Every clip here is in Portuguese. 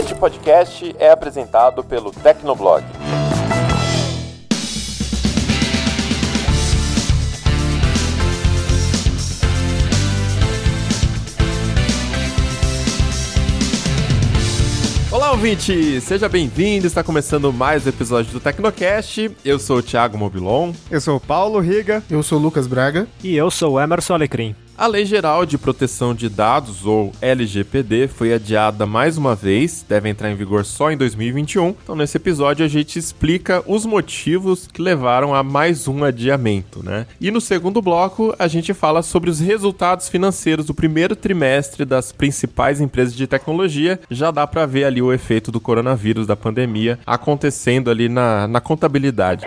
Este podcast é apresentado pelo Tecnoblog. Olá, ouvinte! Seja bem-vindo! Está começando mais um episódio do Tecnocast. Eu sou o Thiago Mobilon. Eu sou o Paulo Riga. Eu sou o Lucas Braga. E eu sou o Emerson Alecrim. A Lei Geral de Proteção de Dados, ou LGPD, foi adiada mais uma vez, deve entrar em vigor só em 2021. Então, nesse episódio, a gente explica os motivos que levaram a mais um adiamento, né? E no segundo bloco, a gente fala sobre os resultados financeiros do primeiro trimestre das principais empresas de tecnologia. Já dá para ver ali o efeito do coronavírus, da pandemia, acontecendo ali na, na contabilidade.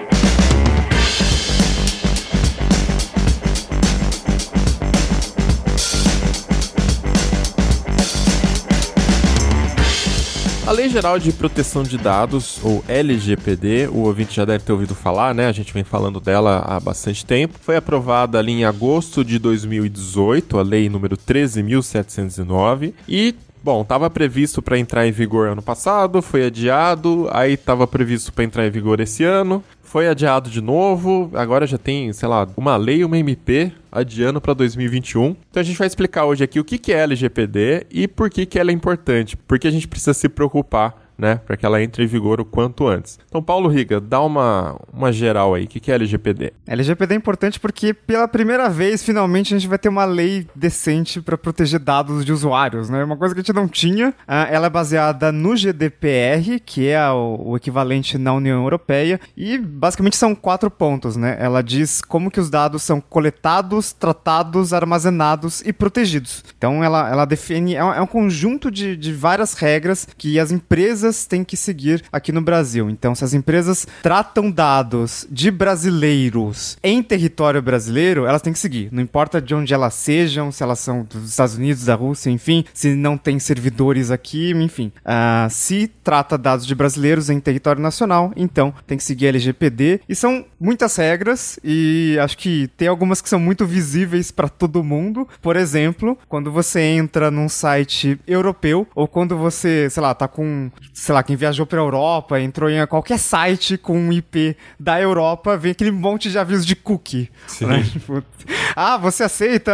A Lei Geral de Proteção de Dados, ou LGPD, o ouvinte já deve ter ouvido falar, né? A gente vem falando dela há bastante tempo. Foi aprovada ali em agosto de 2018, a lei número 13.709, e Bom, estava previsto para entrar em vigor ano passado, foi adiado, aí estava previsto para entrar em vigor esse ano, foi adiado de novo, agora já tem, sei lá, uma lei uma MP adiando para 2021. Então a gente vai explicar hoje aqui o que é LGPD e por que, que ela é importante, porque a gente precisa se preocupar né, para que ela entre em vigor o quanto antes. Então, Paulo Riga, dá uma, uma geral aí. O que, que é LGPD? LGPD é importante porque, pela primeira vez, finalmente, a gente vai ter uma lei decente para proteger dados de usuários, né? Uma coisa que a gente não tinha. Uh, ela é baseada no GDPR, que é o, equivalente na União Europeia, e basicamente são quatro pontos, né? Ela diz como que os dados são coletados, tratados, armazenados e protegidos. Então, ela, ela define... É um, é conjunto de, de várias regras que as empresas empresas têm que seguir aqui no Brasil. Então, se as empresas tratam dados de brasileiros em território brasileiro, elas têm que seguir. Não importa de onde elas sejam, se elas são dos Estados Unidos, da Rússia, enfim, se não tem servidores aqui, enfim. Uh, se trata dados de brasileiros em território nacional, então tem que seguir a LGPD. E são muitas regras e acho que tem algumas que são muito visíveis para todo mundo. Por exemplo, quando você entra num site europeu ou quando você, sei lá, tá com sei lá, quem viajou pra Europa, entrou em qualquer site com um IP da Europa, vem aquele monte de avisos de cookie. Sim. Né? Tipo, ah, você aceita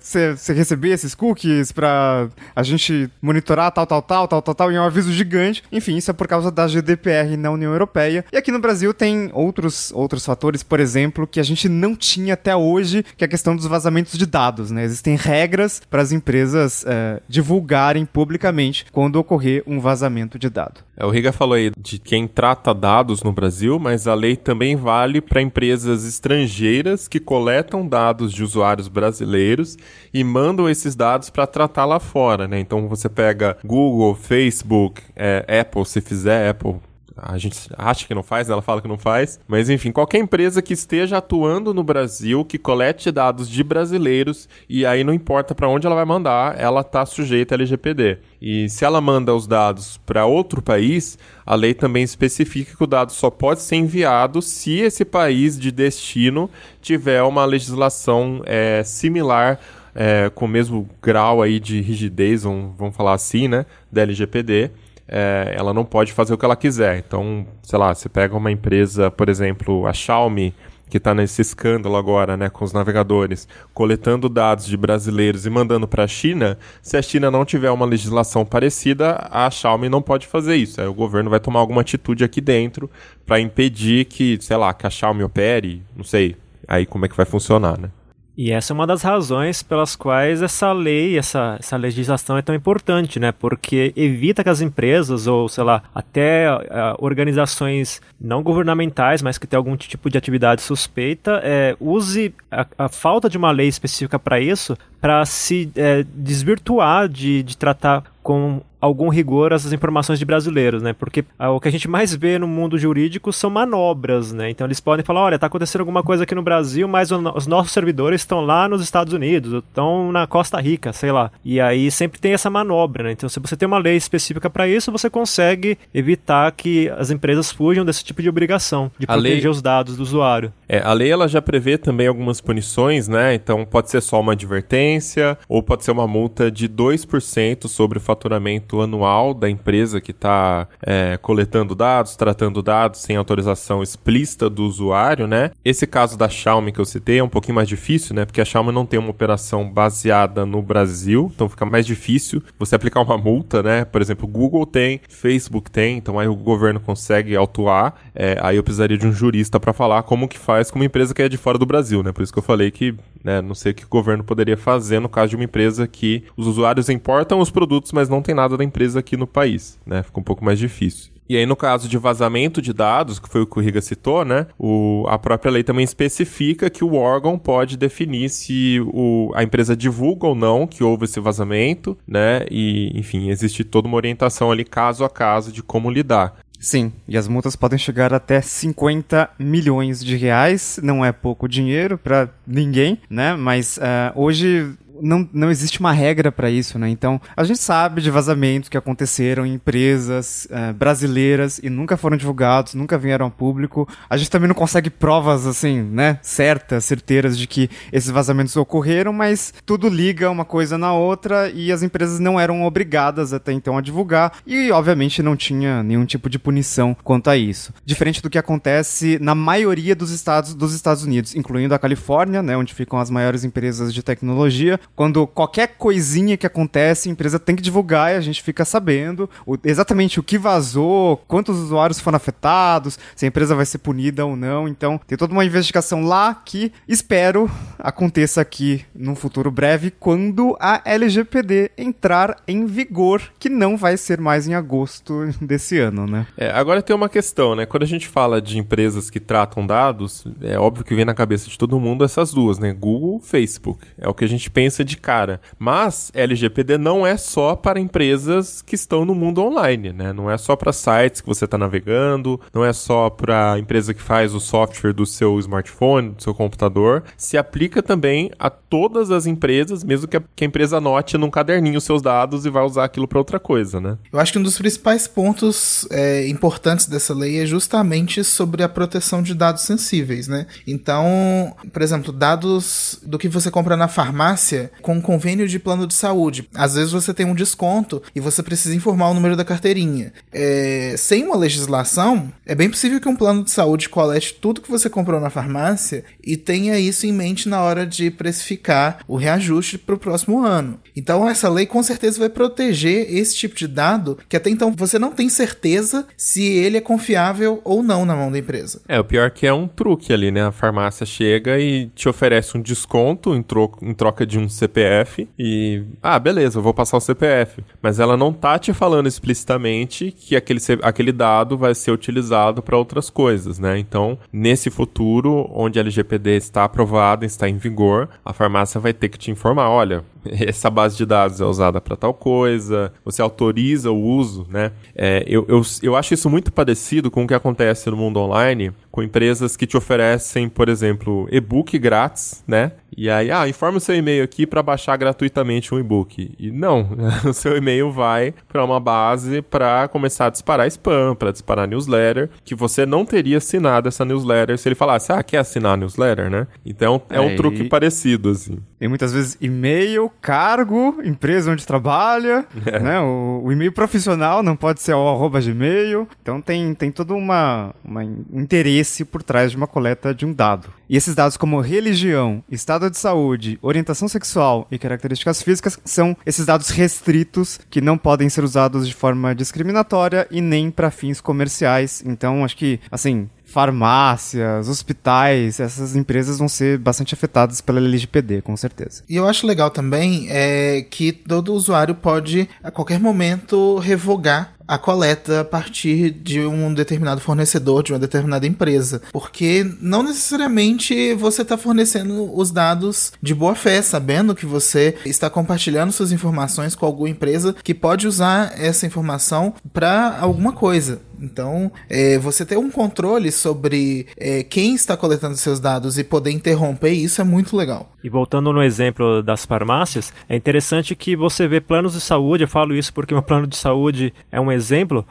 você, você receber esses cookies pra a gente monitorar tal, tal, tal, tal, tal, tal, e é um aviso gigante. Enfim, isso é por causa da GDPR na União Europeia. E aqui no Brasil tem outros, outros fatores, por exemplo, que a gente não tinha até hoje, que é a questão dos vazamentos de dados, né? Existem regras para as empresas uh, divulgarem publicamente quando ocorrer um vazamento de de dado. É, o Riga falou aí de quem trata dados no Brasil, mas a lei também vale para empresas estrangeiras que coletam dados de usuários brasileiros e mandam esses dados para tratar lá fora, né? Então você pega Google, Facebook, é, Apple, se fizer Apple a gente acha que não faz, ela fala que não faz. Mas enfim, qualquer empresa que esteja atuando no Brasil, que colete dados de brasileiros, e aí não importa para onde ela vai mandar, ela está sujeita a LGPD. E se ela manda os dados para outro país, a lei também especifica que o dado só pode ser enviado se esse país de destino tiver uma legislação é, similar é, com o mesmo grau aí de rigidez, vamos, vamos falar assim, né, da LGPD é, ela não pode fazer o que ela quiser. Então, sei lá, você pega uma empresa, por exemplo, a Xiaomi, que está nesse escândalo agora, né, com os navegadores, coletando dados de brasileiros e mandando para a China, se a China não tiver uma legislação parecida, a Xiaomi não pode fazer isso. Aí o governo vai tomar alguma atitude aqui dentro para impedir que, sei lá, que a Xiaomi opere, não sei, aí como é que vai funcionar, né? E essa é uma das razões pelas quais essa lei, essa, essa legislação é tão importante, né? Porque evita que as empresas, ou sei lá, até uh, organizações não governamentais, mas que têm algum tipo de atividade suspeita, é, use a, a falta de uma lei específica para isso para se é, desvirtuar de, de tratar com algum rigor essas informações de brasileiros, né? Porque ah, o que a gente mais vê no mundo jurídico são manobras, né? Então eles podem falar, olha, está acontecendo alguma coisa aqui no Brasil, mas os nossos servidores estão lá nos Estados Unidos, estão na Costa Rica, sei lá. E aí sempre tem essa manobra, né? Então se você tem uma lei específica para isso, você consegue evitar que as empresas fujam desse tipo de obrigação de a proteger lei... os dados do usuário. É, a lei ela já prevê também algumas punições, né? Então pode ser só uma advertência ou pode ser uma multa de 2% sobre o faturamento vazamento anual da empresa que está é, coletando dados, tratando dados sem autorização explícita do usuário, né? Esse caso da Xiaomi que eu citei é um pouquinho mais difícil, né? Porque a Xiaomi não tem uma operação baseada no Brasil, então fica mais difícil você aplicar uma multa, né? Por exemplo, Google tem, Facebook tem, então aí o governo consegue autuar. É, aí eu precisaria de um jurista para falar como que faz com uma empresa que é de fora do Brasil, né? Por isso que eu falei que né, não sei o que o governo poderia fazer no caso de uma empresa que os usuários importam os produtos, mas não tem nada da empresa aqui no país, né? Fica um pouco mais difícil. E aí, no caso de vazamento de dados, que foi o que o Riga citou, né? O, a própria lei também especifica que o órgão pode definir se o, a empresa divulga ou não que houve esse vazamento, né? E, enfim, existe toda uma orientação ali caso a caso de como lidar. Sim, e as multas podem chegar até 50 milhões de reais. Não é pouco dinheiro para ninguém, né? Mas uh, hoje não, não existe uma regra para isso, né? Então, a gente sabe de vazamentos que aconteceram em empresas uh, brasileiras e nunca foram divulgados, nunca vieram ao público. A gente também não consegue provas, assim, né? Certas, certeiras de que esses vazamentos ocorreram, mas tudo liga uma coisa na outra e as empresas não eram obrigadas até então a divulgar e, obviamente, não tinha nenhum tipo de punição quanto a isso. Diferente do que acontece na maioria dos estados dos Estados Unidos, incluindo a Califórnia, né? Onde ficam as maiores empresas de tecnologia, quando qualquer coisinha que acontece, a empresa tem que divulgar e a gente fica sabendo o, exatamente o que vazou, quantos usuários foram afetados, se a empresa vai ser punida ou não. Então, tem toda uma investigação lá que espero aconteça aqui num futuro breve, quando a LGPD entrar em vigor, que não vai ser mais em agosto desse ano, né? É, agora tem uma questão, né? Quando a gente fala de empresas que tratam dados, é óbvio que vem na cabeça de todo mundo essas duas, né? Google, Facebook. É o que a gente pensa de cara. Mas LGPD não é só para empresas que estão no mundo online, né? Não é só para sites que você está navegando, não é só para a empresa que faz o software do seu smartphone, do seu computador. Se aplica também a todas as empresas, mesmo que a, que a empresa anote num caderninho os seus dados e vai usar aquilo para outra coisa, né? Eu acho que um dos principais pontos é, importantes dessa lei é justamente sobre a proteção de dados sensíveis, né? Então, por exemplo, dados do que você compra na farmácia com um convênio de plano de saúde. Às vezes você tem um desconto e você precisa informar o número da carteirinha. É, sem uma legislação, é bem possível que um plano de saúde colete tudo que você comprou na farmácia e tenha isso em mente na hora de precificar o reajuste para o próximo ano. Então, essa lei com certeza vai proteger esse tipo de dado que até então você não tem certeza se ele é confiável ou não na mão da empresa. É, o pior é que é um truque ali, né? A farmácia chega e te oferece um desconto em, tro em troca de um CPF e. Ah, beleza, eu vou passar o CPF. Mas ela não tá te falando explicitamente que aquele, aquele dado vai ser utilizado para outras coisas, né? Então, nesse futuro, onde a LGPD está aprovada, está em vigor, a farmácia vai ter que te informar: olha, essa base de dados é usada para tal coisa, você autoriza o uso, né? É, eu, eu, eu acho isso muito parecido com o que acontece no mundo online, com empresas que te oferecem, por exemplo, e-book grátis, né? E aí, ah, informa o seu e-mail aqui para baixar gratuitamente um e-book. E não, o seu e-mail vai para uma base para começar a disparar spam, para disparar newsletter, que você não teria assinado essa newsletter se ele falasse, ah, quer assinar a newsletter, né? Então é um truque parecido, assim. E muitas vezes e-mail, cargo, empresa onde trabalha, é. né? O, o, e-mail profissional não pode ser o arroba gmail. Então tem, tem todo uma, uma interesse por trás de uma coleta de um dado. E esses dados como religião, estado de saúde, orientação sexual e características físicas são esses dados restritos que não podem ser usados de forma discriminatória e nem para fins comerciais. Então, acho que, assim, farmácias, hospitais, essas empresas vão ser bastante afetadas pela LGPD, com certeza. E eu acho legal também é que todo usuário pode, a qualquer momento, revogar a coleta a partir de um determinado fornecedor, de uma determinada empresa. Porque não necessariamente você está fornecendo os dados de boa fé, sabendo que você está compartilhando suas informações com alguma empresa que pode usar essa informação para alguma coisa. Então, é, você ter um controle sobre é, quem está coletando seus dados e poder interromper isso é muito legal. E voltando no exemplo das farmácias, é interessante que você vê planos de saúde, eu falo isso porque meu plano de saúde é um exemplo,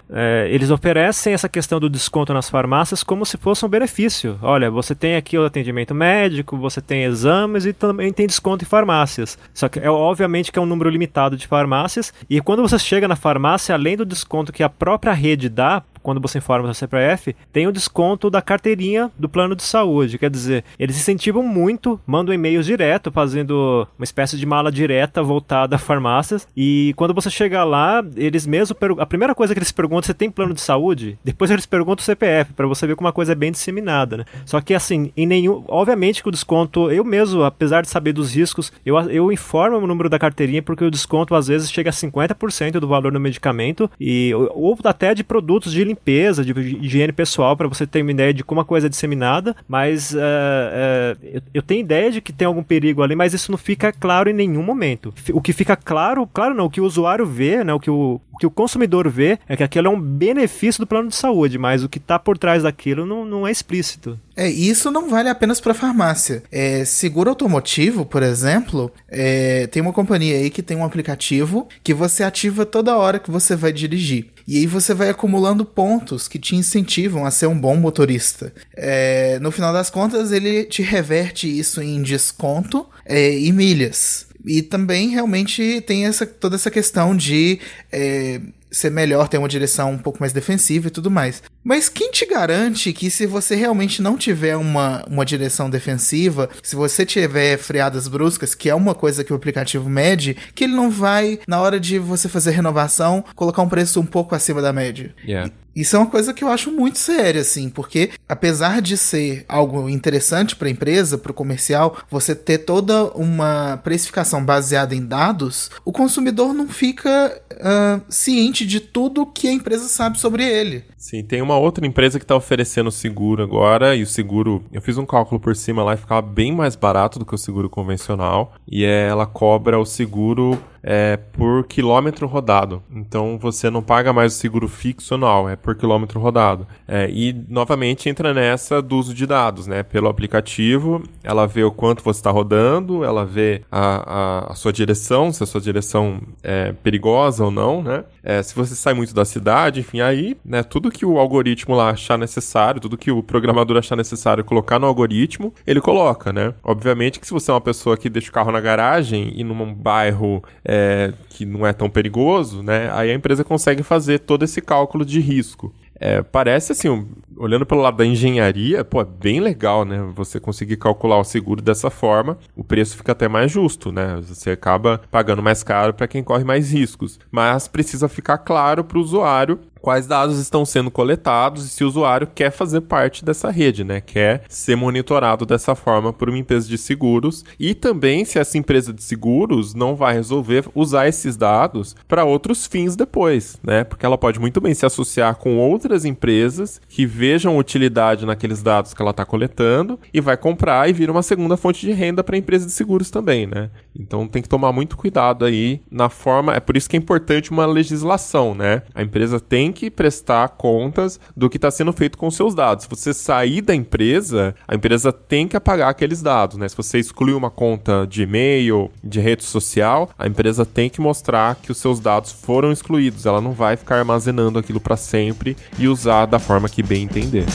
é, eles oferecem essa questão do desconto nas farmácias como se fosse um benefício. Olha, você tem aqui o atendimento médico, você tem exames e também tem desconto em farmácias. Só que é obviamente que é um número limitado de farmácias, e quando você chega na farmácia, além do desconto que a própria rede dá, quando você informa o CPF, tem o desconto da carteirinha do plano de saúde. Quer dizer, eles incentivam muito, mandam e-mails direto, fazendo uma espécie de mala direta voltada a farmácias. E quando você chega lá, eles mesmo. A primeira coisa que eles perguntam você tem plano de saúde? Depois eles perguntam o CPF, para você ver como uma coisa é bem disseminada, né? Só que assim, em nenhum. Obviamente que o desconto, eu mesmo, apesar de saber dos riscos, eu, eu informo o número da carteirinha porque o desconto às vezes chega a 50% do valor do medicamento e ou até de produtos de limpeza limpeza, de higiene pessoal, para você ter uma ideia de como a coisa é disseminada, mas uh, uh, eu, eu, tenho ideia de que tem algum perigo ali, mas isso não fica claro em nenhum momento. O que fica claro, claro não, o que o usuário vê, né, o que o, o que o consumidor vê é que aquilo é um benefício do plano de saúde, mas o que está por trás daquilo não, não é explícito. É, isso não vale apenas para farmácia. É, seguro automotivo, por exemplo, é, tem uma companhia aí que tem um aplicativo que você ativa toda hora que você vai dirigir. E aí você vai acumulando pontos que te incentivam a ser um bom motorista. É, no final das contas, ele te reverte isso em desconto é, e milhas. E também realmente tem essa, toda essa questão de é, ser melhor, ter uma direção um pouco mais defensiva e tudo mais. Mas quem te garante que se você realmente não tiver uma, uma direção defensiva, se você tiver freadas bruscas, que é uma coisa que o aplicativo mede, que ele não vai, na hora de você fazer renovação, colocar um preço um pouco acima da média? Yeah. Isso é uma coisa que eu acho muito séria, assim, porque apesar de ser algo interessante para a empresa, para o comercial, você ter toda uma precificação baseada em dados, o consumidor não fica uh, ciente de tudo que a empresa sabe sobre ele. Sim, tem uma outra empresa que está oferecendo seguro agora, e o seguro, eu fiz um cálculo por cima lá e ficava bem mais barato do que o seguro convencional, e ela cobra o seguro é, por quilômetro rodado. Então você não paga mais o seguro fixo anual, é por quilômetro rodado. É, e novamente entra nessa do uso de dados, né? Pelo aplicativo, ela vê o quanto você está rodando, ela vê a, a, a, sua direção, se a sua direção é perigosa ou não, né? É, se você sai muito da cidade, enfim, aí, né? Tudo que o algoritmo lá achar necessário, tudo que o programador achar necessário colocar no algoritmo, ele coloca, né? Obviamente que se você é uma pessoa que deixa o carro na garagem e num bairro é, é, que não é tão perigoso, né? Aí a empresa consegue fazer todo esse cálculo de risco. É, parece assim, olhando pelo lado da engenharia, pô, é bem legal, né? Você conseguir calcular o seguro dessa forma, o preço fica até mais justo, né? Você acaba pagando mais caro para quem corre mais riscos. Mas precisa ficar claro para o usuário quais dados estão sendo coletados e se o usuário quer fazer parte dessa rede, né? Quer ser monitorado dessa forma por uma empresa de seguros e também se essa empresa de seguros não vai resolver usar esses dados para outros fins depois, né? Porque ela pode muito bem se associar com outras empresas que vejam utilidade naqueles dados que ela está coletando e vai comprar e vira uma segunda fonte de renda para a empresa de seguros também, né? Então tem que tomar muito cuidado aí na forma, é por isso que é importante uma legislação, né? A empresa tem que prestar contas do que está sendo feito com seus dados. Se você sair da empresa, a empresa tem que apagar aqueles dados, né? Se você excluir uma conta de e-mail, de rede social, a empresa tem que mostrar que os seus dados foram excluídos. Ela não vai ficar armazenando aquilo para sempre e usar da forma que bem entender.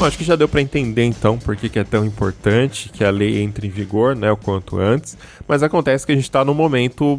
Bom, acho que já deu para entender então por que, que, é tão importante que a lei entre em vigor, né, o quanto antes. Mas acontece que a gente está num momento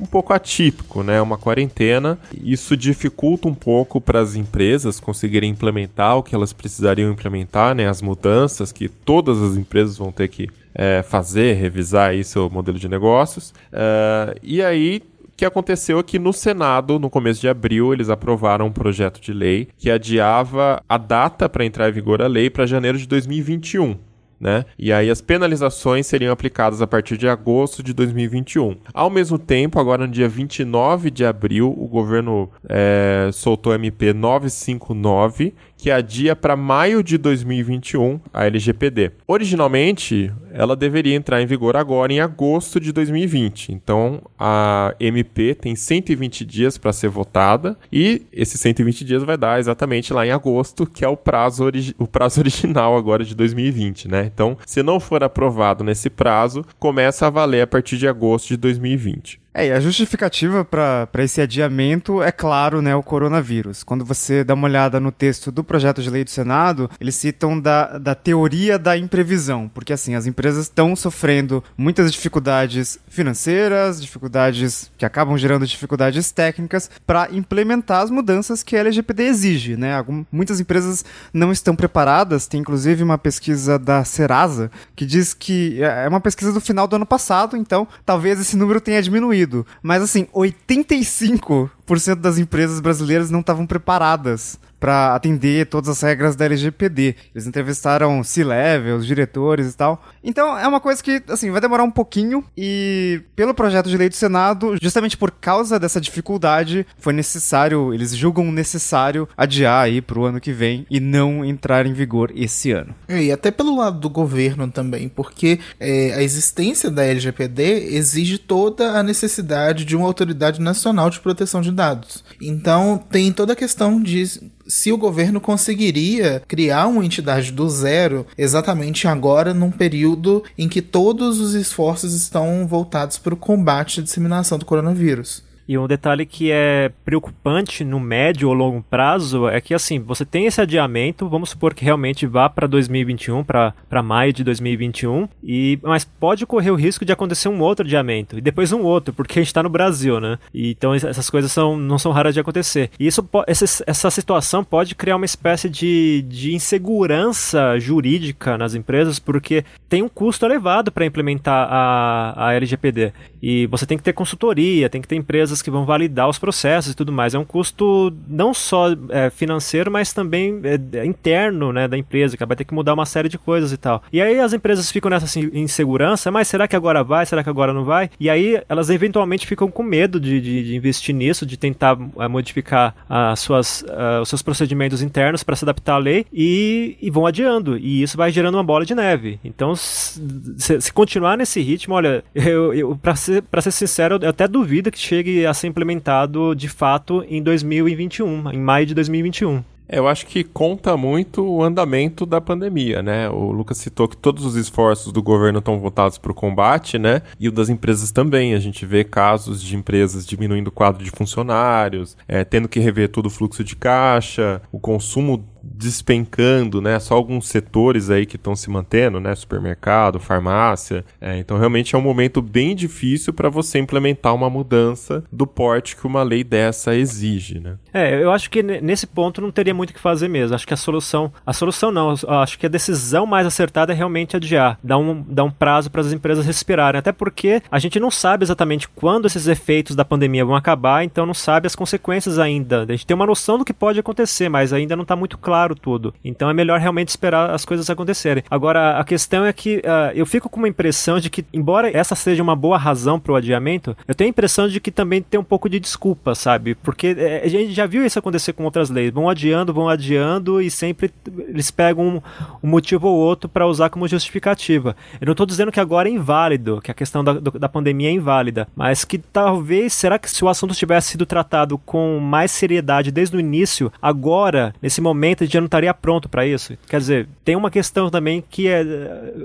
um pouco atípico, né, uma quarentena. Isso dificulta um pouco para as empresas conseguirem implementar o que elas precisariam implementar, né, as mudanças que todas as empresas vão ter que é, fazer, revisar aí seu modelo de negócios. Uh, e aí que aconteceu é que no Senado, no começo de abril, eles aprovaram um projeto de lei que adiava a data para entrar em vigor a lei para janeiro de 2021. Né? E aí as penalizações seriam aplicadas a partir de agosto de 2021. Ao mesmo tempo, agora no dia 29 de abril, o governo é, soltou MP 959, que adia para maio de 2021 a LGPD. Originalmente, ela deveria entrar em vigor agora em agosto de 2020. Então, a MP tem 120 dias para ser votada e esses 120 dias vai dar exatamente lá em agosto, que é o prazo, o prazo original agora de 2020, né? Então, se não for aprovado nesse prazo, começa a valer a partir de agosto de 2020. É, e a justificativa para esse adiamento é claro, né, o coronavírus. Quando você dá uma olhada no texto do projeto de lei do Senado, eles citam da, da teoria da imprevisão, porque assim, as empresas estão sofrendo muitas dificuldades financeiras, dificuldades que acabam gerando dificuldades técnicas para implementar as mudanças que a LGPD exige, né? Algum, muitas empresas não estão preparadas, tem inclusive uma pesquisa da Serasa que diz que é, é uma pesquisa do final do ano passado, então talvez esse número tenha diminuído mas assim, 85% das empresas brasileiras não estavam preparadas para atender todas as regras da LGPD. Eles entrevistaram C-levels, diretores e tal. Então é uma coisa que, assim, vai demorar um pouquinho e pelo projeto de lei do Senado, justamente por causa dessa dificuldade, foi necessário, eles julgam necessário adiar aí pro ano que vem e não entrar em vigor esse ano. E até pelo lado do governo também, porque é, a existência da LGPD exige toda a necessidade de uma autoridade nacional de proteção de dados. Então tem toda a questão de se o governo conseguiria criar uma entidade do zero exatamente agora, num período em que todos os esforços estão voltados para o combate à disseminação do coronavírus. E um detalhe que é preocupante no médio ou longo prazo é que, assim, você tem esse adiamento, vamos supor que realmente vá para 2021, para maio de 2021, e, mas pode correr o risco de acontecer um outro adiamento, e depois um outro, porque a gente está no Brasil, né? E, então essas coisas são, não são raras de acontecer. E isso, essa, essa situação pode criar uma espécie de, de insegurança jurídica nas empresas, porque tem um custo elevado para implementar a, a LGPD. E você tem que ter consultoria, tem que ter empresas que vão validar os processos e tudo mais. É um custo não só é, financeiro, mas também é, é, interno né, da empresa, que vai ter que mudar uma série de coisas e tal. E aí as empresas ficam nessa assim, insegurança, mas será que agora vai? Será que agora não vai? E aí elas eventualmente ficam com medo de, de, de investir nisso, de tentar é, modificar as suas, uh, os seus procedimentos internos para se adaptar à lei e, e, vão adiando. E isso vai gerando uma bola de neve. Então, se, se continuar nesse ritmo, olha, eu, eu para ser ser, pra ser sincero, eu até duvido que chegue a ser implementado de fato em 2021, em maio de 2021. É, eu acho que conta muito o andamento da pandemia, né? O Lucas citou que todos os esforços do governo estão voltados para o combate, né? E o das empresas também. A gente vê casos de empresas diminuindo o quadro de funcionários, é, tendo que rever todo o fluxo de caixa, o consumo despencando, né? Só alguns setores aí que estão se mantendo, né? Supermercado, farmácia. É, então realmente é um momento bem difícil para você implementar uma mudança do porte que uma lei dessa exige, né? É, eu acho que nesse ponto não teria muito o que fazer mesmo. Acho que a solução, a solução não, acho que a decisão mais acertada é realmente adiar, dar um, dar um prazo para as empresas respirarem, até porque a gente não sabe exatamente quando esses efeitos da pandemia vão acabar, então não sabe as consequências ainda. A gente tem uma noção do que pode acontecer, mas ainda não está muito claro claro tudo. Então é melhor realmente esperar as coisas acontecerem. Agora, a questão é que uh, eu fico com uma impressão de que, embora essa seja uma boa razão para o adiamento, eu tenho a impressão de que também tem um pouco de desculpa, sabe? Porque é, a gente já viu isso acontecer com outras leis. Vão adiando, vão adiando e sempre eles pegam um, um motivo ou outro para usar como justificativa. Eu não estou dizendo que agora é inválido, que a questão da, da pandemia é inválida, mas que talvez, será que se o assunto tivesse sido tratado com mais seriedade desde o início, agora, nesse momento, já não estaria pronto para isso. Quer dizer, tem uma questão também que é,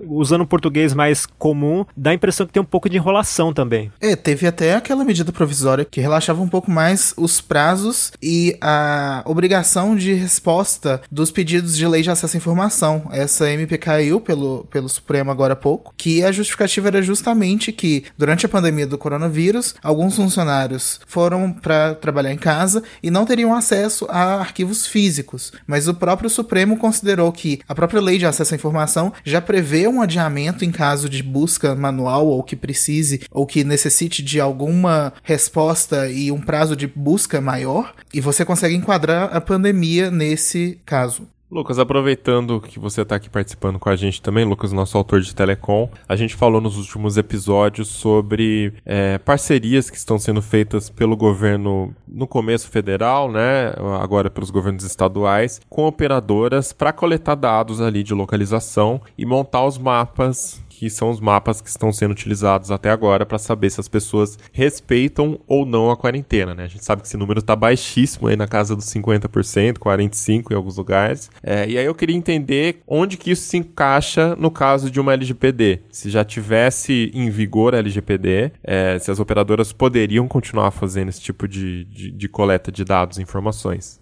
usando o português mais comum, dá a impressão que tem um pouco de enrolação também. É, teve até aquela medida provisória que relaxava um pouco mais os prazos e a obrigação de resposta dos pedidos de lei de acesso à informação. Essa MP caiu pelo, pelo Supremo agora há pouco, que a justificativa era justamente que, durante a pandemia do coronavírus, alguns funcionários foram para trabalhar em casa e não teriam acesso a arquivos físicos, mas o próprio Supremo considerou que a própria lei de acesso à informação já prevê um adiamento em caso de busca manual ou que precise ou que necessite de alguma resposta e um prazo de busca maior, e você consegue enquadrar a pandemia nesse caso. Lucas, aproveitando que você está aqui participando com a gente também, Lucas, nosso autor de Telecom, a gente falou nos últimos episódios sobre é, parcerias que estão sendo feitas pelo governo no começo federal, né, agora pelos governos estaduais, com operadoras para coletar dados ali de localização e montar os mapas que são os mapas que estão sendo utilizados até agora para saber se as pessoas respeitam ou não a quarentena, né? A gente sabe que esse número está baixíssimo aí na casa dos 50%, 45% em alguns lugares. É, e aí eu queria entender onde que isso se encaixa no caso de uma LGPD. Se já tivesse em vigor a LGPD, é, se as operadoras poderiam continuar fazendo esse tipo de, de, de coleta de dados e informações.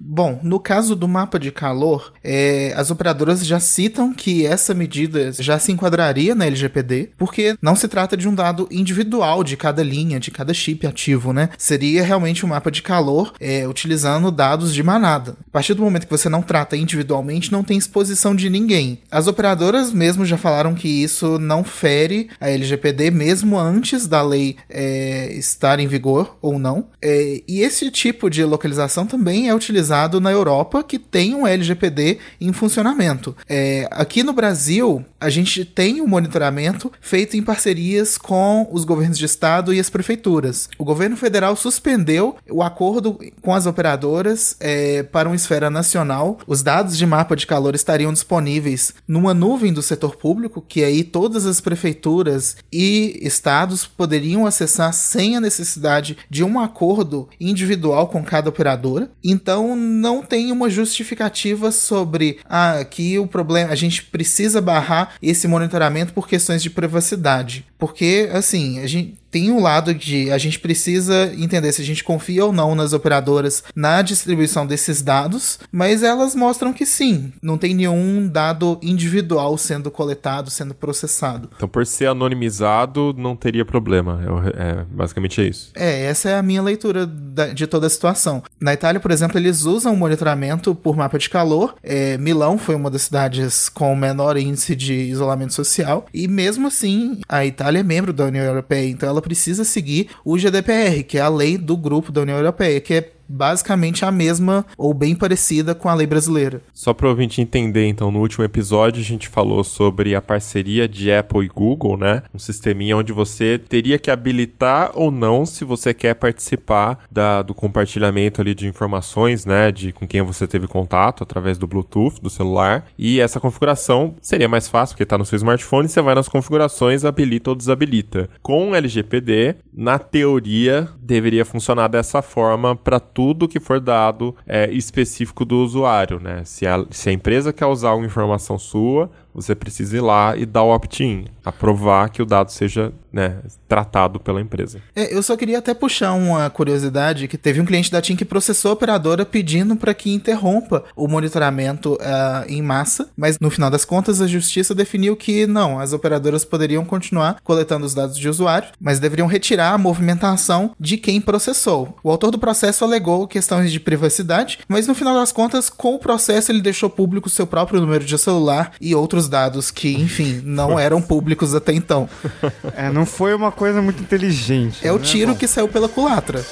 Bom, no caso do mapa de calor, é, as operadoras já citam que essa medida já se enquadraria na LGPD, porque não se trata de um dado individual de cada linha, de cada chip ativo, né? Seria realmente um mapa de calor é, utilizando dados de manada. A partir do momento que você não trata individualmente, não tem exposição de ninguém. As operadoras mesmo já falaram que isso não fere a LGPD, mesmo antes da lei é, estar em vigor ou não. É, e esse tipo de localização também é utilizado utilizado na Europa que tem um LGPD em funcionamento. É, aqui no Brasil, a gente tem um monitoramento feito em parcerias com os governos de estado e as prefeituras. O governo federal suspendeu o acordo com as operadoras é, para uma esfera nacional. Os dados de mapa de calor estariam disponíveis numa nuvem do setor público, que aí todas as prefeituras e estados poderiam acessar sem a necessidade de um acordo individual com cada operadora. Então, não tem uma justificativa sobre ah, que o problema a gente precisa barrar esse monitoramento por questões de privacidade. Porque, assim, a gente tem um lado de a gente precisa entender se a gente confia ou não nas operadoras na distribuição desses dados, mas elas mostram que sim, não tem nenhum dado individual sendo coletado, sendo processado. Então, por ser anonimizado, não teria problema. É, é basicamente é isso. É, essa é a minha leitura da, de toda a situação. Na Itália, por exemplo, eles usam monitoramento por mapa de calor. É, Milão foi uma das cidades com menor índice de isolamento social, e mesmo assim, a Itália Itália é membro da União Europeia, então ela precisa seguir o GDPR, que é a lei do grupo da União Europeia, que é basicamente a mesma ou bem parecida com a lei brasileira. Só para o ouvinte entender, então, no último episódio a gente falou sobre a parceria de Apple e Google, né? Um sisteminha onde você teria que habilitar ou não se você quer participar da, do compartilhamento ali de informações, né? De com quem você teve contato através do Bluetooth do celular. E essa configuração seria mais fácil porque está no seu smartphone, você vai nas configurações, habilita ou desabilita. Com o LGPD, na teoria, deveria funcionar dessa forma para tudo que for dado é, específico do usuário, né? Se a, se a empresa quer usar uma informação sua, você precisa ir lá e dar o opt-in, aprovar que o dado seja né, tratado pela empresa. É, eu só queria até puxar uma curiosidade que teve um cliente da TIM que processou a operadora pedindo para que interrompa o monitoramento uh, em massa, mas no final das contas a justiça definiu que não, as operadoras poderiam continuar coletando os dados de usuário, mas deveriam retirar a movimentação de quem processou. O autor do processo alegou questões de privacidade, mas no final das contas, com o processo ele deixou público seu próprio número de celular e outros dados que, enfim, não eram públicos até então. É, não foi uma coisa muito inteligente. É né? o tiro Bom. que saiu pela culatra.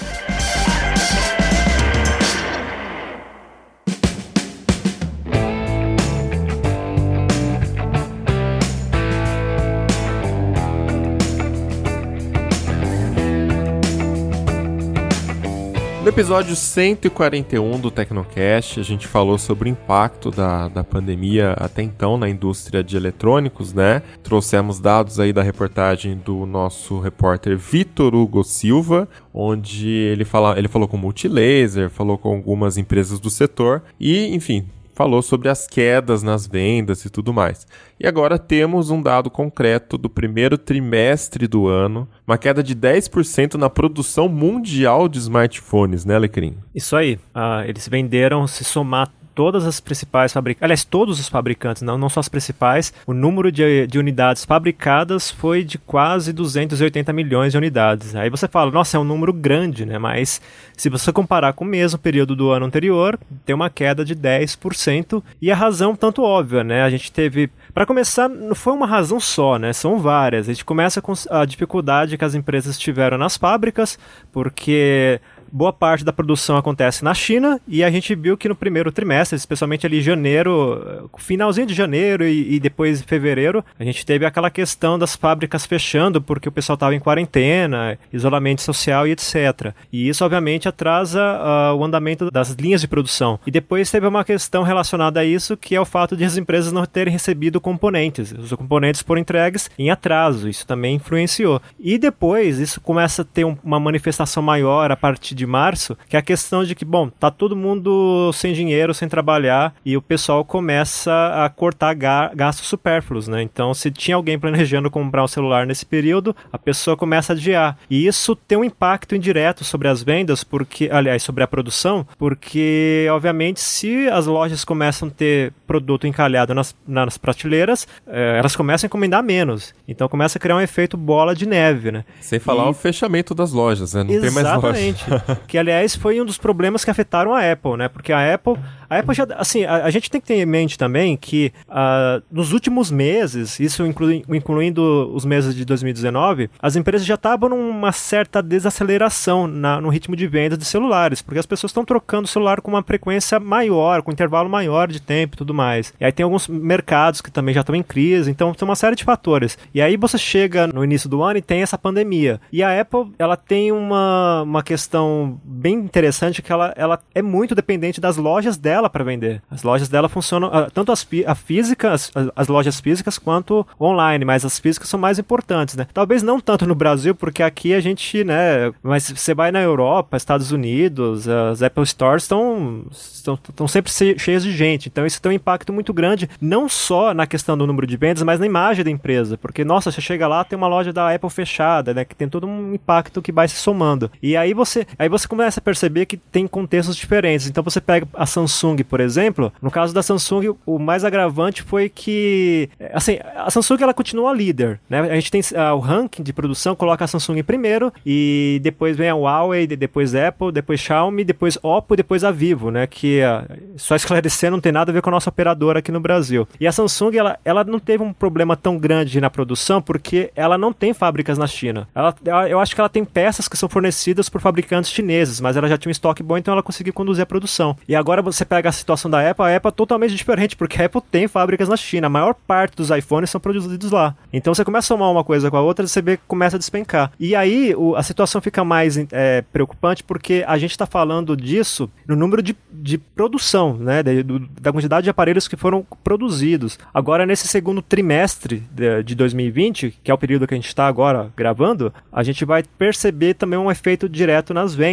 No episódio 141 do Tecnocast, a gente falou sobre o impacto da, da pandemia até então na indústria de eletrônicos, né? Trouxemos dados aí da reportagem do nosso repórter Vitor Hugo Silva, onde ele, fala, ele falou com Multilaser, falou com algumas empresas do setor e, enfim, falou sobre as quedas nas vendas e tudo mais. E agora temos um dado concreto do primeiro trimestre do ano, uma queda de 10% na produção mundial de smartphones, né, Alecrim? Isso aí. Uh, eles venderam, se somar todas as principais fabricantes, aliás, todos os fabricantes, não, não só as principais, o número de, de unidades fabricadas foi de quase 280 milhões de unidades. Aí você fala, nossa, é um número grande, né? Mas se você comparar com o mesmo período do ano anterior, tem uma queda de 10%, e a razão tanto óbvia, né? A gente teve para começar, não foi uma razão só, né? São várias. A gente começa com a dificuldade que as empresas tiveram nas fábricas, porque boa parte da produção acontece na China e a gente viu que no primeiro trimestre, especialmente ali janeiro, finalzinho de janeiro e, e depois fevereiro, a gente teve aquela questão das fábricas fechando porque o pessoal estava em quarentena, isolamento social e etc. E isso obviamente atrasa uh, o andamento das linhas de produção. E depois teve uma questão relacionada a isso que é o fato de as empresas não terem recebido componentes. Os componentes foram entregues em atraso. Isso também influenciou. E depois isso começa a ter um, uma manifestação maior a partir de março, que é a questão de que, bom, tá todo mundo sem dinheiro, sem trabalhar, e o pessoal começa a cortar ga gastos supérfluos, né? Então, se tinha alguém planejando comprar um celular nesse período, a pessoa começa a adiar. E isso tem um impacto indireto sobre as vendas, porque, aliás, sobre a produção, porque, obviamente, se as lojas começam a ter produto encalhado nas, nas prateleiras, eh, elas começam a encomendar menos. Então começa a criar um efeito bola de neve, né? Sem falar e... o fechamento das lojas, né? Não Exatamente. tem mais lojas. que, aliás, foi um dos problemas que afetaram a Apple, né? Porque a Apple a Apple já, assim, a, a, gente tem que ter em mente também que uh, nos últimos meses, isso inclui, incluindo os meses de 2019, as empresas já estavam numa certa desaceleração na, no ritmo de venda de celulares, porque as pessoas estão trocando o celular com uma frequência maior, com um intervalo maior de tempo e tudo mais. E aí tem alguns mercados que também já estão em crise, então tem uma série de fatores. E aí você chega no início do ano e tem essa pandemia. E a Apple, ela tem uma, uma questão bem interessante que ela, ela é muito dependente das lojas dela dela para vender. As lojas dela funcionam, ah, tanto as, a física, as, as, lojas físicas, quanto online, mas as físicas são mais importantes, né? Talvez não tanto no Brasil, porque aqui a gente, né? Mas você vai na Europa, Estados Unidos, as Apple Stores estão estão sempre cheias de gente. Então isso tem um impacto muito grande, não só na questão do número de vendas, mas na imagem da empresa. Porque, nossa, você chega lá, tem uma loja da Apple fechada, né? Que tem todo um impacto que vai se somando. E aí você, aí você começa a perceber que tem contextos diferentes. Então você pega a Samsung por exemplo, no caso da Samsung, o mais agravante foi que, assim, a Samsung ela continua líder, né? A gente tem uh, o ranking de produção, coloca a Samsung primeiro e depois vem a Huawei, depois Apple, depois Xiaomi, depois Oppo, depois a Vivo, né? Que uh, só esclarecer não tem nada a ver com a nossa operadora aqui no Brasil. E a Samsung ela, ela não teve um problema tão grande na produção porque ela não tem fábricas na China. Ela, eu acho que ela tem peças que são fornecidas por fabricantes chineses, mas ela já tinha um estoque bom, então ela conseguiu conduzir a produção. E agora você pega a situação da Apple, a Apple é totalmente diferente, porque a Apple tem fábricas na China. A maior parte dos iPhones são produzidos lá. Então você começa a somar uma coisa com a outra, você vê que começa a despencar. E aí o, a situação fica mais é, preocupante porque a gente está falando disso no número de, de produção, né? De, do, da quantidade de aparelhos que foram produzidos. Agora, nesse segundo trimestre de, de 2020, que é o período que a gente está agora gravando, a gente vai perceber também um efeito direto nas vendas.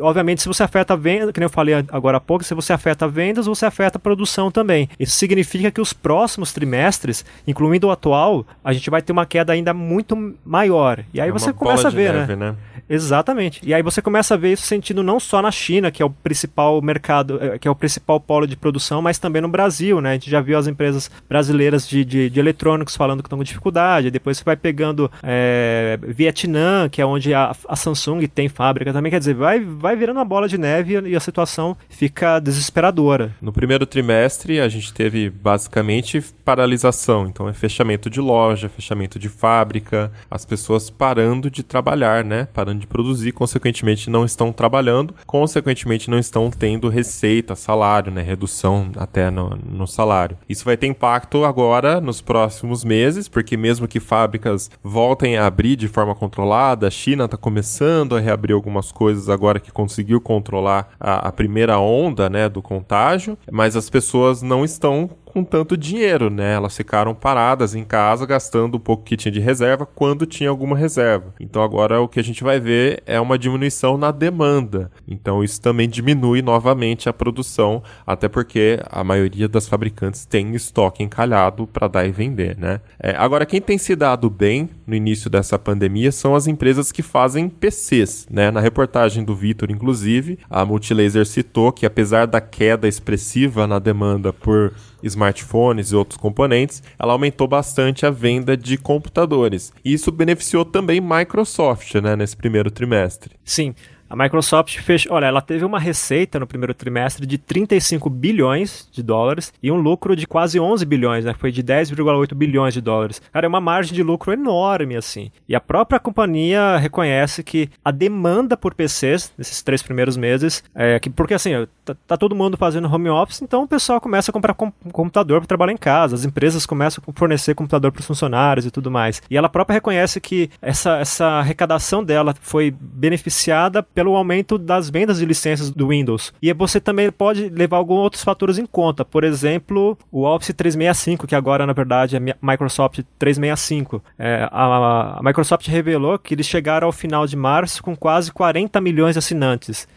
Obviamente, se você afeta a venda, que nem eu falei agora há pouco, se você afeta afeta vendas, você afeta a produção também. Isso significa que os próximos trimestres, incluindo o atual, a gente vai ter uma queda ainda muito maior. E aí é você começa a ver, neve, né? né? Exatamente. E aí você começa a ver isso sentindo não só na China, que é o principal mercado, eh, que é o principal polo de produção, mas também no Brasil, né? A gente já viu as empresas brasileiras de, de, de eletrônicos falando que estão com dificuldade. Depois você vai pegando é, Vietnã, que é onde a, a, Samsung tem fábrica também. Quer dizer, vai, vai virando uma bola de neve e a situação fica desesperadora. No primeiro trimestre, a gente teve basicamente paralisação. Então, é fechamento de loja, fechamento de fábrica, as pessoas parando de trabalhar, né? Parando parando de produzir, consequentemente não estão trabalhando, consequentemente não estão tendo receita, salário, né, redução até no, no salário. Isso vai ter impacto agora nos próximos meses, porque mesmo que fábricas voltem a abrir de forma controlada, a China está começando a reabrir algumas coisas agora que conseguiu controlar a, a primeira onda, né, do contágio, mas as pessoas não estão com tanto dinheiro, né? Elas ficaram paradas em casa gastando o pouco que tinha de reserva quando tinha alguma reserva. Então agora o que a gente vai ver é uma diminuição na demanda. Então isso também diminui novamente a produção, até porque a maioria das fabricantes tem estoque encalhado para dar e vender, né? É, agora quem tem se dado bem no início dessa pandemia são as empresas que fazem PCs, né? Na reportagem do Vitor, inclusive, a Multilaser citou que apesar da queda expressiva na demanda por smartphones e outros componentes, ela aumentou bastante a venda de computadores. E isso beneficiou também Microsoft, né, nesse primeiro trimestre. Sim. A Microsoft fez, olha, ela teve uma receita no primeiro trimestre de 35 bilhões de dólares e um lucro de quase 11 bilhões, né? Foi de 10,8 bilhões de dólares. Cara, é uma margem de lucro enorme assim. E a própria companhia reconhece que a demanda por PCs nesses três primeiros meses é que porque assim, tá, tá todo mundo fazendo home office, então o pessoal começa a comprar com, computador para trabalhar em casa, as empresas começam a fornecer computador para os funcionários e tudo mais. E ela própria reconhece que essa essa arrecadação dela foi beneficiada pelo aumento das vendas de licenças do Windows. E você também pode levar alguns outros fatores em conta, por exemplo, o Office 365, que agora na verdade é Microsoft 365. É, a, a, Microsoft revelou que eles chegaram ao final de março com quase 40 milhões de assinantes.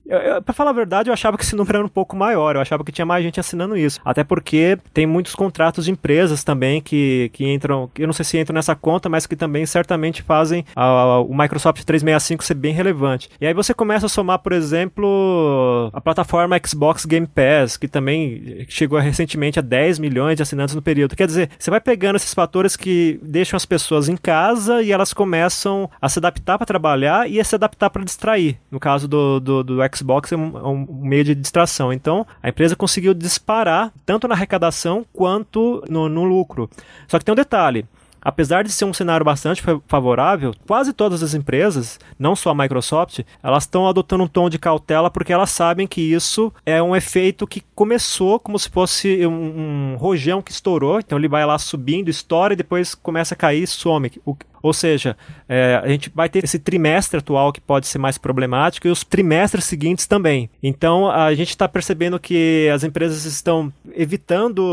Para falar a verdade, eu achava que esse número era um pouco maior, eu achava que tinha mais gente assinando isso. Até porque tem muitos contratos de empresas também que, que entram, eu não sei se entram nessa conta, mas que também certamente fazem a, o Microsoft 365 ser bem relevante. E aí você começa a somar, por exemplo, a plataforma Xbox Game Pass, que também chegou recentemente a 10 milhões de assinantes no período. Quer dizer, você vai pegando esses fatores que deixam as pessoas em casa e elas começam a se adaptar para trabalhar e a se adaptar para distrair. No caso do, do, do Xbox, é um, é um, meio de distração. Então, a empresa conseguiu disparar tanto na arrecadação quanto no, no lucro. Só que tem um detalhe: apesar de ser um cenário bastante favorável, quase todas as empresas, não só a Microsoft, elas estão adotando um tom de cautela porque elas sabem que isso é um efeito que começou como se fosse um, um rojão que estourou, então ele vai lá subindo, estoura e depois começa a cair e some. O, ou seja, é, a gente vai ter esse trimestre atual que pode ser mais problemático e os trimestres seguintes também. Então a gente está percebendo que as empresas estão evitando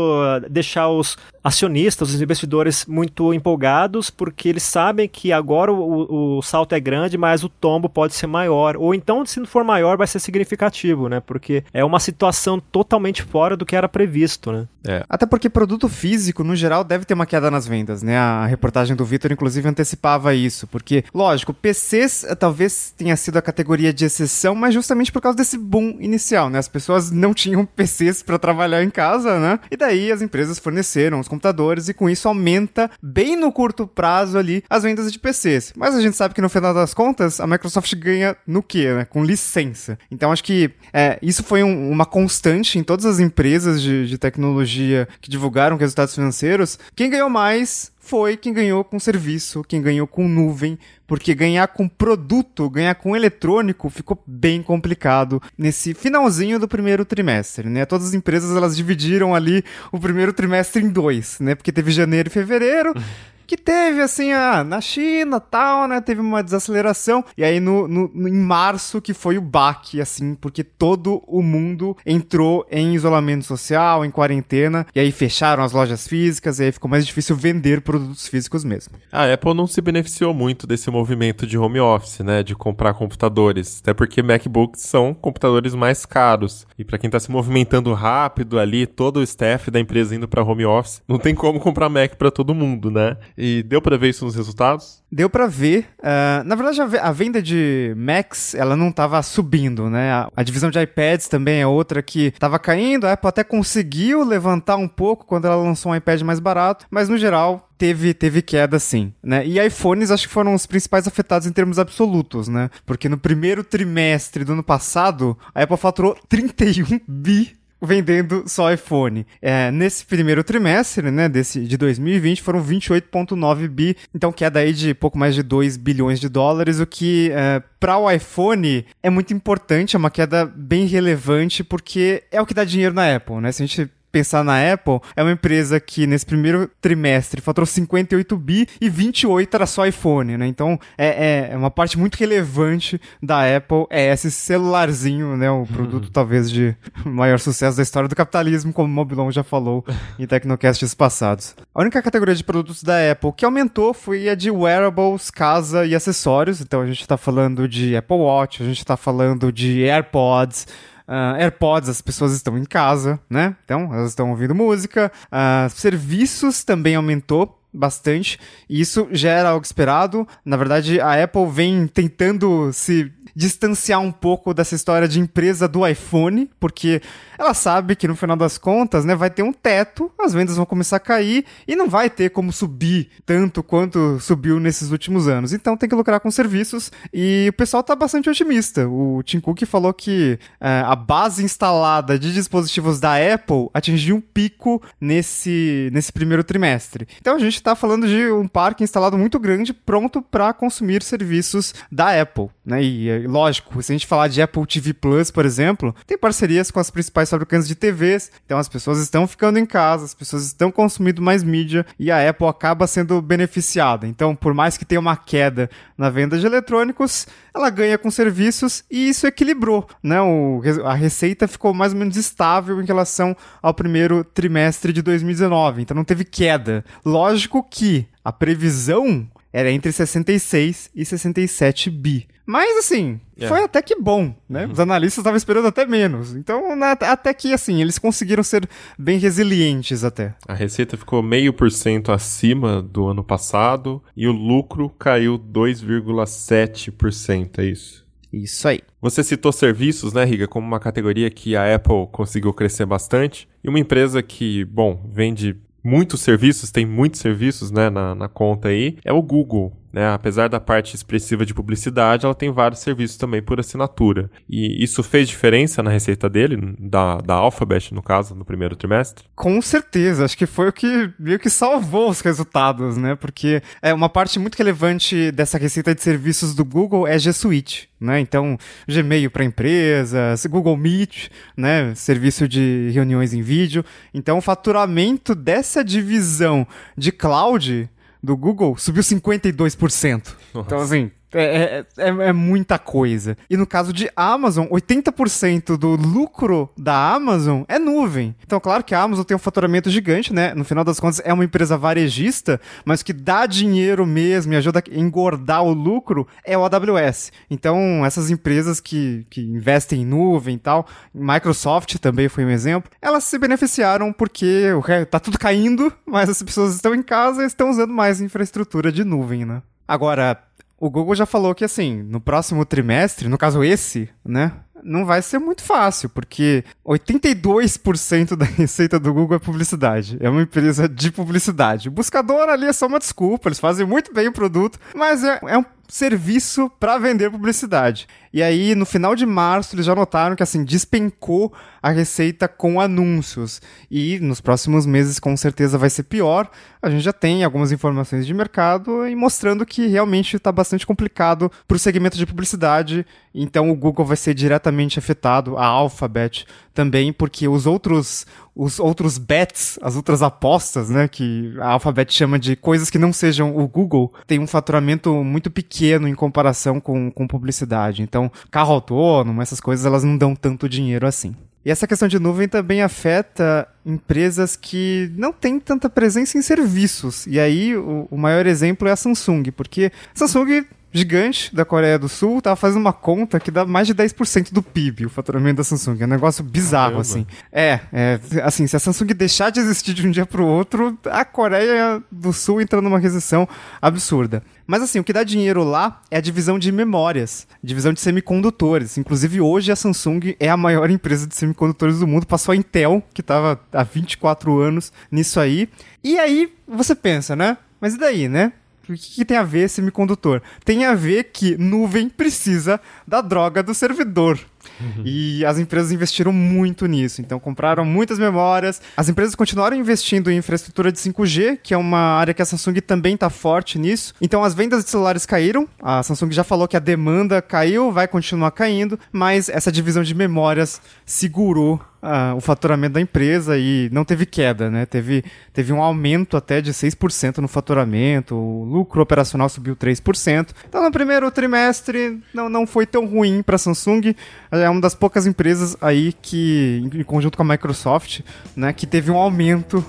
deixar os acionistas, os investidores muito empolgados, porque eles sabem que agora o, o, salto é grande, mas o tombo pode ser maior. Ou então, se não for maior, vai ser significativo, né? Porque é uma situação totalmente fora do que era previsto, né? É. Até porque produto físico, no geral, deve ter uma queda nas vendas, né? A reportagem do Vitor, inclusive, antecipava isso. Porque, lógico, PCs eh, talvez tenha sido a categoria de exceção, mas justamente por causa desse boom inicial, né? As pessoas não tinham PCs para trabalhar em casa, né? E daí as empresas forneceram os computadores e com isso aumenta bem no curto prazo ali as vendas de PCs. Mas a gente sabe que no final das contas a Microsoft ganha no quê, né? Com licença. Então acho que é, isso foi um, uma constante em todas as empresas de, de tecnologia que divulgaram resultados financeiros. Quem ganhou mais foi quem ganhou com serviço, quem ganhou com nuvem, porque ganhar com produto, ganhar com eletrônico ficou bem complicado nesse finalzinho do primeiro trimestre, né? Todas as empresas elas dividiram ali o primeiro trimestre em dois, né? Porque teve janeiro e fevereiro. que teve, assim, ah, na China tal, né? Teve uma desaceleração. E aí, no, no, no, em março, que foi o baque, assim, porque todo o mundo entrou em isolamento social, em quarentena. E aí fecharam as lojas físicas, e aí ficou mais difícil vender produtos físicos mesmo. A Apple não se beneficiou muito desse movimento de home office, né? De comprar computadores. Até porque MacBooks são computadores mais caros. E para quem tá se movimentando rápido ali, todo o staff da empresa indo para home office, não tem como comprar Mac para todo mundo, né? E deu para ver isso nos resultados? Deu para ver. Uh, na verdade, a, venda de Macs, ela não estava subindo, né? A, a, divisão de iPads também é outra que estava caindo. A Apple até conseguiu levantar um pouco quando ela lançou um iPad mais barato, mas no geral teve, teve queda sim, né? E iPhones acho que foram os principais afetados em termos absolutos, né? Porque no primeiro trimestre do ano passado, a Apple faturou 31 bi vendendo só iPhone. É, nesse primeiro trimestre, né, desse, de 2020, foram 28,9 bi, então queda aí de pouco mais de 2 bilhões de dólares, o que é, para o iPhone é muito importante, é uma queda bem relevante, porque é o que dá dinheiro na Apple, né? Se a gente pensar na Apple, é uma empresa que nesse primeiro trimestre faturou 58 bi e 28 era só iPhone, né? Então é, é, é uma parte muito relevante da Apple, é esse celularzinho, né? O produto talvez de maior sucesso da história do capitalismo, como o Mobilon já falou em Tecnocasts passados. A única categoria de produtos da Apple que aumentou foi a de wearables, casa e acessórios. Então a gente está falando de Apple Watch, a gente está falando de AirPods, Uh, AirPods, as pessoas estão em casa, né? Então, elas estão ouvindo música. Uh, serviços também aumentou bastante. E isso já era algo esperado. Na verdade, a Apple vem tentando se distanciar um pouco dessa história de empresa do iPhone, porque ela sabe que no final das contas, né, vai ter um teto, as vendas vão começar a cair e não vai ter como subir tanto quanto subiu nesses últimos anos. Então tem que lucrar com serviços e o pessoal tá bastante otimista. O Tim Cook falou que é, a base instalada de dispositivos da Apple atingiu um pico nesse, nesse primeiro trimestre. Então a gente está falando de um parque instalado muito grande, pronto para consumir serviços da Apple. Né? E lógico, se a gente falar de Apple TV Plus, por exemplo, tem parcerias com as principais fabricantes de TVs, então as pessoas estão ficando em casa, as pessoas estão consumindo mais mídia e a Apple acaba sendo beneficiada. Então, por mais que tenha uma queda na venda de eletrônicos, ela ganha com serviços e isso equilibrou, né? O, a receita ficou mais ou menos estável em relação ao primeiro trimestre de 2019, então não teve queda. Lógico que a previsão era entre 66 e 67 bi. Mas assim, é. foi até que bom, né? Uhum. Os analistas estavam esperando até menos. Então, na, até que assim, eles conseguiram ser bem resilientes até. A receita ficou meio por cento acima do ano passado e o lucro caiu 2,7%, é isso? Isso aí. Você citou serviços, né, Riga, como uma categoria que a Apple conseguiu crescer bastante. E uma empresa que, bom, vende muitos serviços, tem muitos serviços né, na, na conta aí, é o Google. Né? Apesar da parte expressiva de publicidade, ela tem vários serviços também por assinatura. E isso fez diferença na receita dele, da, da Alphabet, no caso, no primeiro trimestre? Com certeza, acho que foi o que meio que salvou os resultados, né? Porque é uma parte muito relevante dessa receita de serviços do Google é G Suite. Né? Então, Gmail para empresas, Google Meet, né? serviço de reuniões em vídeo. Então, o faturamento dessa divisão de cloud do Google subiu 52%. Nossa. Então, assim, é, é, é, é, muita coisa. E no caso de Amazon, 80% do lucro da Amazon é nuvem. Então, claro que a Amazon tem um faturamento gigante, né? No final das contas, é uma empresa varejista, mas que dá dinheiro mesmo e ajuda a engordar o lucro é o AWS. Então, essas empresas que, que investem em nuvem e tal, Microsoft também foi um exemplo, elas se beneficiaram porque tá tudo caindo, mas as pessoas estão em casa e estão usando mais infraestrutura de nuvem, né? Agora, o Google já falou que, assim, no próximo trimestre, no caso esse, né? Não vai ser muito fácil, porque 82% da receita do Google é publicidade. É uma empresa de publicidade. O buscador ali é só uma desculpa, eles fazem muito bem o produto, mas é, é um serviço para vender publicidade. E aí, no final de março, eles já notaram que assim despencou a receita com anúncios. E nos próximos meses, com certeza, vai ser pior. A gente já tem algumas informações de mercado e mostrando que realmente está bastante complicado para o segmento de publicidade. Então, o Google vai ser diretamente afetado, a Alphabet também, porque os outros os outros bets, as outras apostas, né, que a Alphabet chama de coisas que não sejam o Google, tem um faturamento muito pequeno em comparação com, com publicidade. Então, carro autônomo, essas coisas, elas não dão tanto dinheiro assim. E essa questão de nuvem também afeta empresas que não têm tanta presença em serviços. E aí, o, o maior exemplo é a Samsung, porque Samsung gigante da Coreia do Sul tava fazendo uma conta que dá mais de 10% do PIB, o faturamento da Samsung. É um negócio bizarro, Caramba. assim. É, é, assim, se a Samsung deixar de existir de um dia pro outro, a Coreia do Sul entra numa recessão absurda. Mas assim, o que dá dinheiro lá é a divisão de memórias, divisão de semicondutores. Inclusive, hoje a Samsung é a maior empresa de semicondutores do mundo. Passou a Intel, que estava há 24 anos nisso aí. E aí você pensa, né? Mas e daí, né? O que, que, tem a ver semicondutor? Tem a ver que nuvem precisa da droga do servidor. Uhum. E as empresas investiram muito nisso. Então, compraram muitas memórias. As empresas continuaram investindo em infraestrutura de 5G, que é uma área que a Samsung também está forte nisso. Então, as vendas de celulares caíram. A Samsung já falou que a demanda caiu, vai continuar caindo, mas essa divisão de memórias segurou Uh, o faturamento da empresa e não teve queda, né? Teve, teve um aumento até de 6% no faturamento, o lucro operacional subiu 3%. Então, no primeiro trimestre, não, não foi tão ruim para a Samsung é uma das poucas empresas aí que, em conjunto com a Microsoft, né, que teve um aumento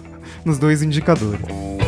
nos dois indicadores.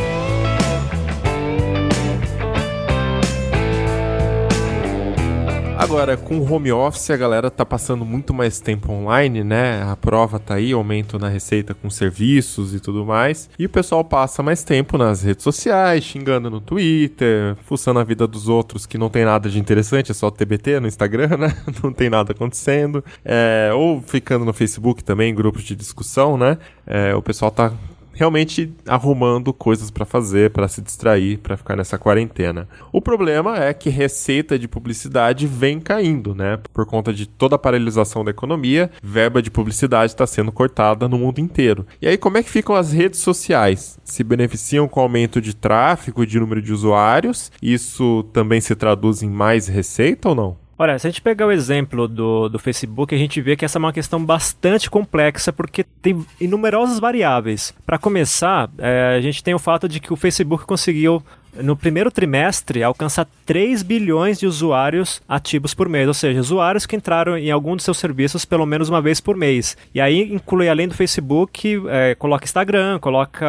Agora, com o home office, a galera tá passando muito mais tempo online, né? A prova tá aí, aumento na receita com serviços e tudo mais. E o pessoal passa mais tempo nas redes sociais, xingando no Twitter, fuçando a vida dos outros que não tem nada de interessante, é só TBT no Instagram, né? Não tem nada acontecendo. É, ou ficando no Facebook também, grupos de discussão, né? É, o pessoal tá realmente arrumando coisas para fazer, para se distrair, para ficar nessa quarentena. O problema é que receita de publicidade vem caindo, né? Por conta de toda a paralisação da economia, verba de publicidade está sendo cortada no mundo inteiro. E aí, como é que ficam as redes sociais? Se beneficiam com o aumento de tráfego e de número de usuários? Isso também se traduz em mais receita ou não? Olha, se a gente pegar o exemplo do, do Facebook, a gente vê que essa é uma questão bastante complexa porque tem inumerosas variáveis. Para começar, é, a gente tem o fato de que o Facebook conseguiu no primeiro trimestre, alcança 3 bilhões de usuários ativos por mês, ou seja, usuários que entraram em algum dos seus serviços pelo menos uma vez por mês. E aí inclui, além do Facebook, é, coloca Instagram, coloca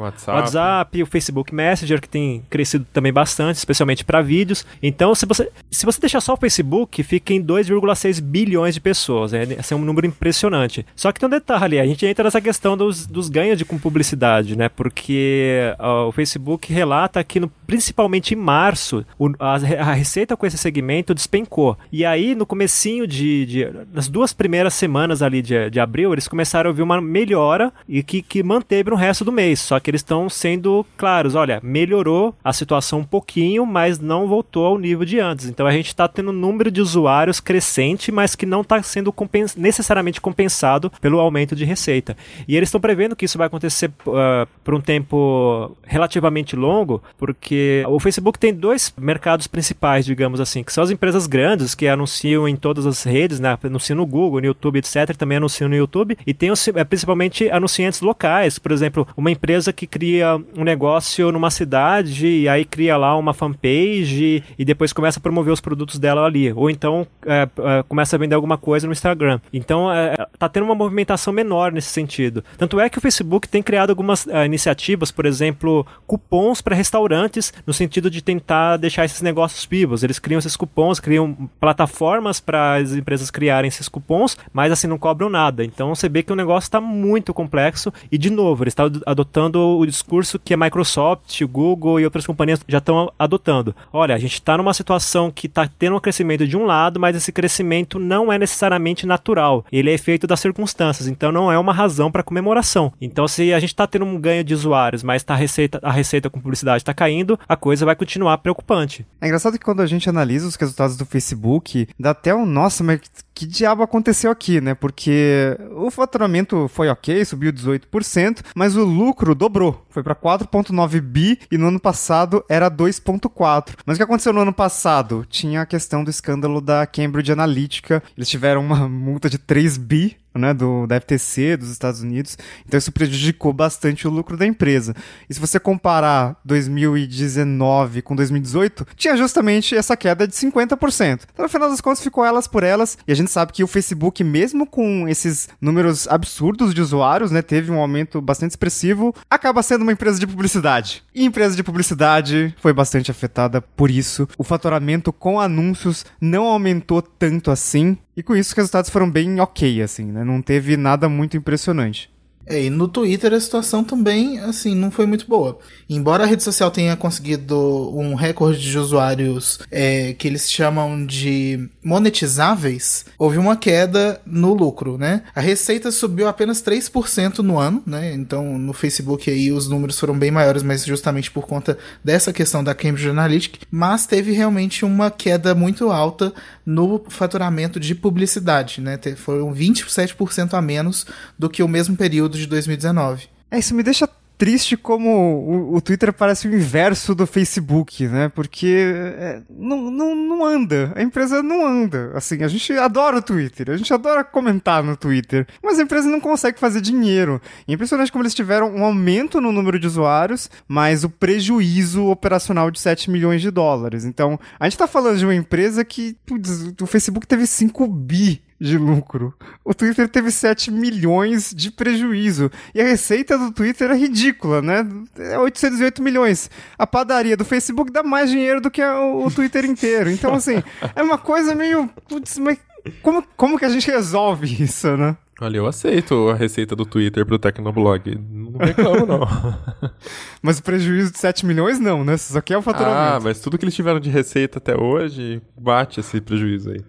WhatsApp. WhatsApp, o Facebook Messenger, que tem crescido também bastante, especialmente para vídeos. Então, se você, se você deixar só o Facebook, fica em 2,6 bilhões de pessoas. É, esse é um número impressionante. Só que tem um detalhe, a gente entra nessa questão dos, dos ganhos de com publicidade, né? Porque uh, o Facebook relata que no principalmente em março, o, a, a, receita com esse segmento despencou. E aí, no comecinho de, de nas duas primeiras semanas ali de, de abril, eles começaram a ver uma melhora e que, que manteve no resto do mês. Só que eles estão sendo claros, olha, melhorou a situação um pouquinho, mas não voltou ao nível de antes. Então a gente está tendo um número de usuários crescente, mas que não está sendo compens necessariamente compensado pelo aumento de receita. E eles estão prevendo que isso vai acontecer uh, por um tempo relativamente longo, porque o Facebook tem dois mercados principais, digamos assim, que são as empresas grandes que anunciam em todas as redes, né? anunciam no Google, no YouTube, etc. Também anunciam no YouTube. E tem os, é, principalmente anunciantes locais, por exemplo, uma empresa que cria um negócio numa cidade e aí cria lá uma fanpage e depois começa a promover os produtos dela ali. Ou então é, é, começa a vender alguma coisa no Instagram. Então é, tá tendo uma movimentação menor nesse sentido. Tanto é que o Facebook tem criado algumas é, iniciativas, por exemplo, cupons para restaurantes restaurantes, no sentido de tentar deixar esses negócios vivos. Eles criam esses cupons, criam plataformas para as empresas criarem esses cupons, mas assim não cobram nada. Então você vê que o negócio está muito complexo e, de novo, eles estão adotando o discurso que a Microsoft, o Google e outras companhias já estão adotando. Olha, a gente está numa situação que está tendo um crescimento de um lado, mas esse crescimento não é necessariamente natural. Ele é efeito das circunstâncias, então não é uma razão para comemoração. Então, se a gente está tendo um ganho de usuários, mas tá a, receita, a receita com publicidade está caindo, caindo, a coisa vai continuar preocupante. É engraçado que quando a gente analisa os resultados do Facebook, dá até um nossa, mas que diabo aconteceu aqui, né? Porque o faturamento foi ok, subiu 18%, mas o lucro dobrou, foi para 4.9 bi e no ano passado era 2.4. Mas o que aconteceu no ano passado? Tinha a questão do escândalo da Cambridge Analytica, eles tiveram uma multa de 3 bi né, do, da FTC dos Estados Unidos. Então isso prejudicou bastante o lucro da empresa. E se você comparar 2019 com 2018, tinha justamente essa queda de 50%. Então no final das contas ficou elas por elas. E a gente sabe que o Facebook, mesmo com esses números absurdos de usuários, né, teve um aumento bastante expressivo, acaba sendo uma empresa de publicidade. E empresa de publicidade foi bastante afetada por isso. O faturamento com anúncios não aumentou tanto assim. E com isso os resultados foram bem ok, assim, né? Não teve nada muito impressionante. É, e no Twitter a situação também, assim, não foi muito boa. Embora a rede social tenha conseguido um recorde de usuários é, que eles chamam de monetizáveis, houve uma queda no lucro, né? A receita subiu apenas 3% no ano, né? Então no Facebook aí os números foram bem maiores, mas justamente por conta dessa questão da Cambridge Analytica, mas teve realmente uma queda muito alta no faturamento de publicidade, né? Foram 27% a menos do que o mesmo período de 2019. É, isso me deixa triste como o, o, Twitter parece o inverso do Facebook, né? Porque é, não, não, não anda. A empresa não anda. Assim, a gente adora o Twitter, a gente adora comentar no Twitter, mas a empresa não consegue fazer dinheiro. E é impressionante como eles tiveram um aumento no número de usuários, mas o prejuízo operacional de 7 milhões de dólares. Então, a gente tá falando de uma empresa que, putz, o Facebook teve 5 bi de lucro. O Twitter teve 7 milhões de prejuízo. E a receita do Twitter é ridícula, né? É 808 milhões. A padaria do Facebook dá mais dinheiro do que o Twitter inteiro. Então, assim, é uma coisa meio. Putz, mas como, como que a gente resolve isso, né? Olha, eu aceito a receita do Twitter pro Tecnoblog. Não reclamo, não. mas o prejuízo de 7 milhões, não, né? Isso aqui é o faturamento. Ah, mas tudo que eles tiveram de receita até hoje bate esse prejuízo aí.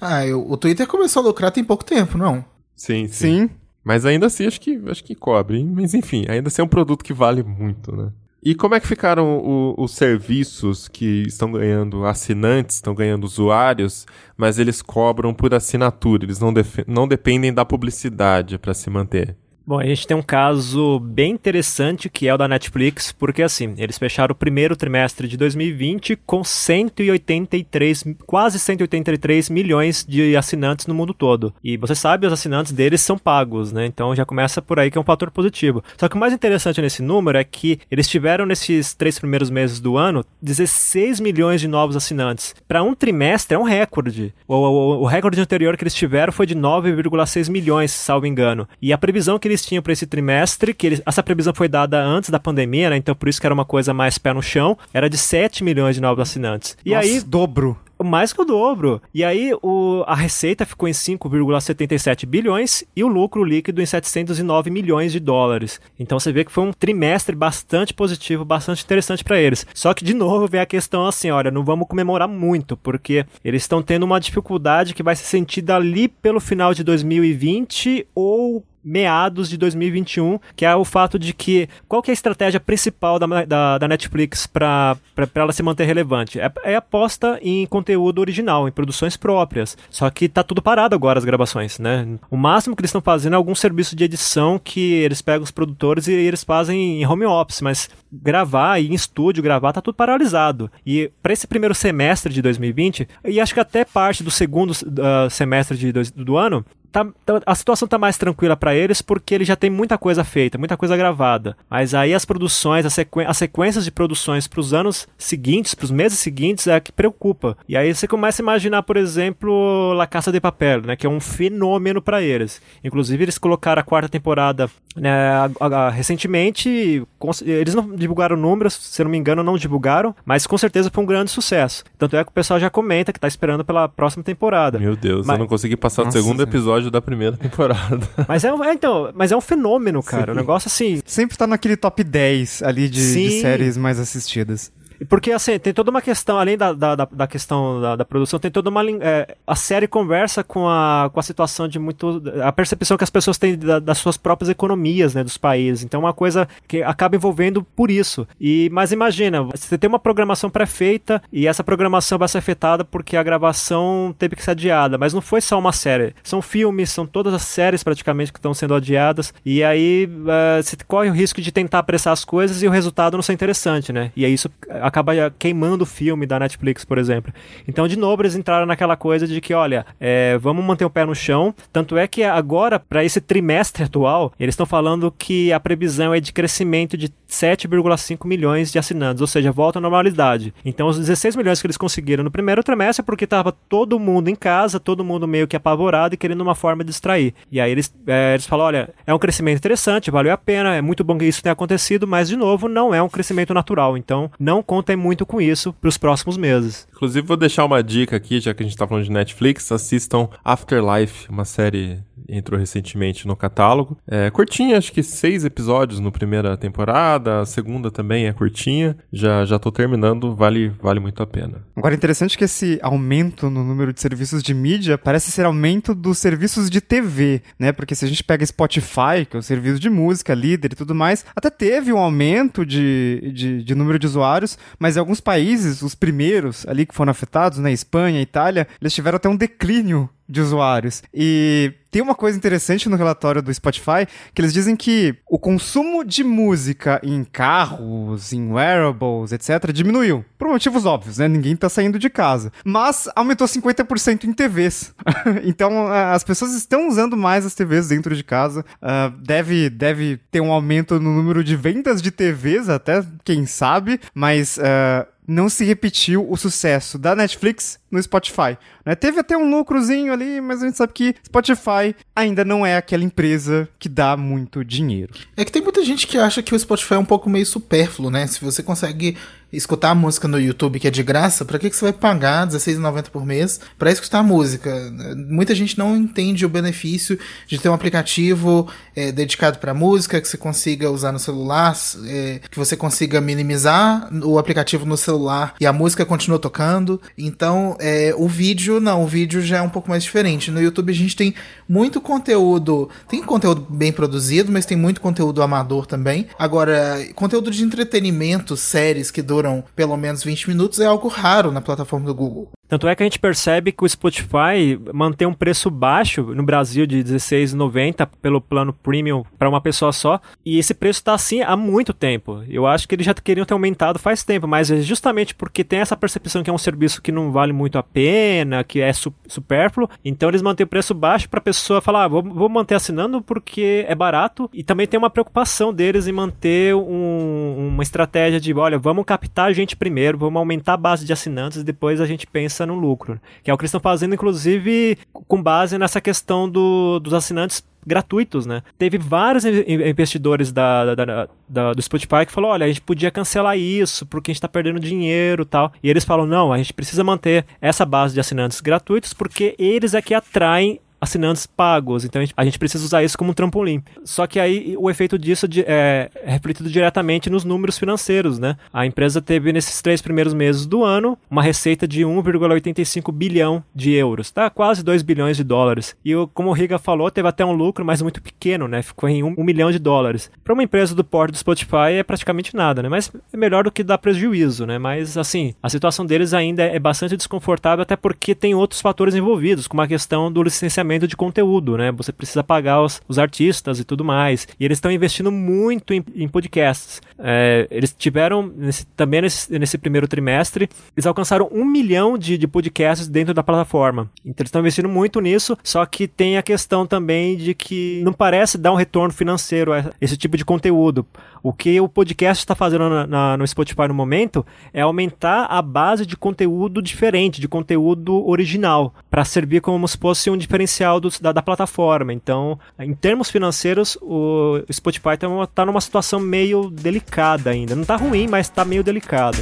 Ah, eu, o Twitter começou a lucrar tem pouco tempo, não? Sim, sim. sim. Mas ainda assim, acho que, acho que cobre. Mas enfim, ainda assim é um produto que vale muito, né? E como é que ficaram o, os serviços que estão ganhando assinantes, estão ganhando usuários, mas eles cobram por assinatura, eles não, não dependem da publicidade para se manter? Bom, a gente tem um caso bem interessante que é o da Netflix, porque assim, eles fecharam o primeiro trimestre de 2020 com 183, quase 183 milhões de assinantes no mundo todo. E você sabe, os assinantes deles são pagos, né? Então já começa por aí que é um fator positivo. Só que o mais interessante nesse número é que eles tiveram nesses três primeiros meses do ano 16 milhões de novos assinantes. Para um trimestre é um recorde. O, o, o recorde anterior que eles tiveram foi de 9,6 milhões, salvo engano. E a previsão que eles eles tinham para esse trimestre, que eles, essa previsão foi dada antes da pandemia, né? Então por isso que era uma coisa mais pé no chão, era de 7 milhões de novos assinantes. E Nossa, aí. Dobro mais que o dobro. E aí o, a receita ficou em 5,77 bilhões e o lucro líquido em 709 milhões de dólares. Então você vê que foi um trimestre bastante positivo, bastante interessante para eles. Só que de novo vem a questão assim, olha, não vamos comemorar muito, porque eles estão tendo uma dificuldade que vai ser sentida ali pelo final de 2020 ou meados de 2021, que é o fato de que qual que é a estratégia principal da, da, da Netflix para ela se manter relevante? É, é aposta em conteúdo original, em produções próprias. Só que tá tudo parado agora as gravações, né? O máximo que eles estão fazendo é algum serviço de edição que eles pegam os produtores e eles fazem em home office, mas gravar e em estúdio gravar tá tudo paralisado. E para esse primeiro semestre de 2020, e acho que até parte do segundo uh, semestre de, do, do ano, Tá, tá, a situação tá mais tranquila para eles porque ele já tem muita coisa feita, muita coisa gravada. Mas aí as produções, as, sequ... as sequências de produções para os anos seguintes, para os meses seguintes, é que preocupa. E aí você começa a imaginar, por exemplo, La Caça de Papel, né, que é um fenômeno para eles. Inclusive eles colocaram a quarta temporada né, a, a, recentemente. Eles não divulgaram números, se não me engano, não divulgaram, mas com certeza foi um grande sucesso. Tanto é que o pessoal já comenta que tá esperando pela próxima temporada. Meu Deus, mas... eu não consegui passar do segundo episódio episódio da primeira temporada. Mas é, é então, mas é um fenômeno, cara. Sim. Um negócio assim. Sempre tá naquele top 10 ali de, de séries mais assistidas. Porque, assim, tem toda uma questão, além da, da, da questão da, da, produção, tem toda uma. É, a série conversa com a, com a situação de muito. a percepção que as pessoas têm da, das suas próprias economias, né, dos países. Então, é uma coisa que acaba envolvendo por isso. E, mas imagina, você tem uma programação pré-feita e essa programação vai ser afetada porque a gravação teve que ser adiada. Mas não foi só uma série. São filmes, são todas as séries praticamente que estão sendo adiadas. E aí uh, você corre o risco de tentar apressar as coisas e o resultado não ser interessante, né? E é isso acaba queimando o filme da Netflix, por exemplo. Então, de novo, eles entraram naquela coisa de que, olha, é, vamos manter o pé no chão. Tanto é que agora, para esse trimestre atual, eles estão falando que a previsão é de crescimento de 7,5 milhões de assinantes, ou seja, volta à normalidade. Então, os 16 milhões que eles conseguiram no primeiro trimestre é porque estava todo mundo em casa, todo mundo meio que apavorado e querendo uma forma de distrair. E aí eles, é, eles falam: olha, é um crescimento interessante, valeu a pena, é muito bom que isso tenha acontecido, mas de novo, não é um crescimento natural. Então, não contem muito com isso para os próximos meses. Inclusive, vou deixar uma dica aqui, já que a gente está falando de Netflix: assistam Afterlife, uma série entrou recentemente no catálogo. É curtinha, acho que seis episódios no primeira temporada, a segunda também é curtinha. Já já tô terminando, vale vale muito a pena. Agora interessante que esse aumento no número de serviços de mídia parece ser aumento dos serviços de TV, né? Porque se a gente pega Spotify, que é o serviço de música, líder e tudo mais, até teve um aumento de, de, de número de usuários, mas em alguns países, os primeiros ali que foram afetados, né, Espanha, Itália, eles tiveram até um declínio de usuários. E tem uma coisa interessante no relatório do Spotify, que eles dizem que o consumo de música em carros, em wearables, etc., diminuiu. Por motivos óbvios, né? Ninguém tá saindo de casa. Mas aumentou 50% em TVs. então, as pessoas estão usando mais as TVs dentro de casa. Uh, deve, deve ter um aumento no número de vendas de TVs, até, quem sabe. Mas... Uh, não se repetiu o sucesso da Netflix no Spotify. Né? Teve até um lucrozinho ali, mas a gente sabe que Spotify ainda não é aquela empresa que dá muito dinheiro. É que tem muita gente que acha que o Spotify é um pouco meio supérfluo, né? Se você consegue escutar a música no YouTube que é de graça, para que, que você vai pagar R$16,90 por mês para escutar a música? Muita gente não entende o benefício de ter um aplicativo é, dedicado para música que você consiga usar no celular, é, que você consiga minimizar o aplicativo no celular e a música continua tocando. Então, é, o vídeo não, o vídeo já é um pouco mais diferente. No YouTube a gente tem muito conteúdo, tem conteúdo bem produzido, mas tem muito conteúdo amador também. Agora, conteúdo de entretenimento, séries que duram duram pelo menos 20 minutos é algo raro na plataforma do Google. Tanto é que a gente percebe que o Spotify mantém um preço baixo no Brasil de R$16,90 pelo plano premium para uma pessoa só, e esse preço está assim há muito tempo. Eu acho que eles já queriam ter aumentado faz tempo, mas é justamente porque tem essa percepção que é um serviço que não vale muito a pena, que é su supérfluo, então eles mantêm o preço baixo para a pessoa falar, ah, vou, vou, manter assinando porque é barato, e também tem uma preocupação deles em manter um, uma estratégia de, olha, vamos captar a gente primeiro, vamos aumentar a base de assinantes e depois a gente pensa no lucro. Que é o que eles estão fazendo, inclusive, com base nessa questão do, dos assinantes gratuitos, né? Teve vários investidores da, da, da, do Spotify que falou, olha, a gente podia cancelar isso porque a gente está perdendo dinheiro tal. E eles falam, não, a gente precisa manter essa base de assinantes gratuitos porque eles é que atraem assinantes pagos. Então a gente, precisa usar isso como um trampolim. Só que aí o efeito disso é, é, refletido diretamente nos números financeiros, né? A empresa teve nesses três primeiros meses do ano uma receita de 1,85 bilhão de euros, tá? Quase 2 bilhões de dólares. E como o Riga falou, teve até um lucro, mas muito pequeno, né? Ficou em 1, 1 milhão de dólares. Para uma empresa do porte do Spotify é praticamente nada, né? Mas é melhor do que dar prejuízo, né? Mas assim, a situação deles ainda é bastante desconfortável, até porque tem outros fatores envolvidos, como a questão do licenciamento de conteúdo, né? Você precisa pagar os, os artistas e tudo mais. E eles estão investindo muito em, em podcasts. É, eles tiveram, nesse, também nesse, nesse, primeiro trimestre, eles alcançaram um milhão de, de podcasts dentro da plataforma. Então eles estão investindo muito nisso, só que tem a questão também de que não parece dar um retorno financeiro a esse tipo de conteúdo. O que o podcast está fazendo na, na, no Spotify no momento é aumentar a base de conteúdo diferente, de conteúdo original, para servir como se fosse um diferencial do, da, da, plataforma. Então, em termos financeiros, o Spotify está tá numa situação meio delicada ainda. Não está ruim, mas está meio delicado.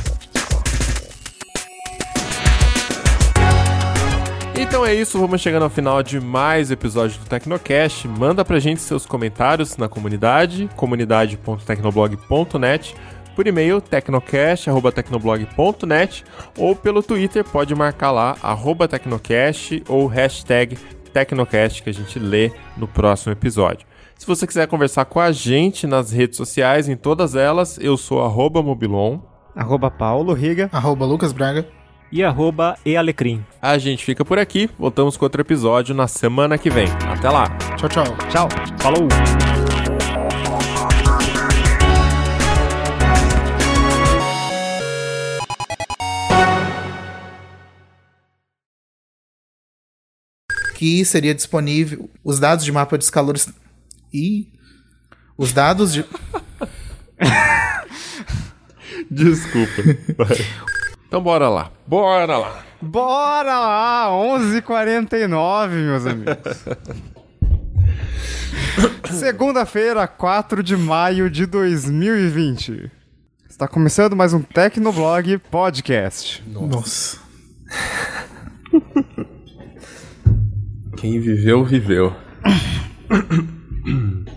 Então é isso, vamos chegando ao final de mais episódio do Tecnocast. Manda pra gente seus comentários na comunidade, comunidade.tecnoblog.net, por e-mail tecnocast.tecnoblog.net ou pelo Twitter, pode marcar lá, arroba tecnocast ou hashtag tecnocast que a gente lê no próximo episódio. Se você quiser conversar com a gente nas redes sociais, em todas elas, eu sou arroba mobilon, arroba paulo riga, arroba lucas braga, e arroba ealecrim. A gente fica por aqui, voltamos com outro episódio na semana que vem. Até lá. Tchau, tchau. Tchau. Falou. Que seria disponível os dados de mapa de calor e os dados de Desculpa. Então bora lá. Bora lá. Bora lá, 11h49, meus amigos. Segunda-feira, 4 de maio de 2020. Está começando mais um Tecnoblog Podcast. Nossa. Quem viveu, viveu.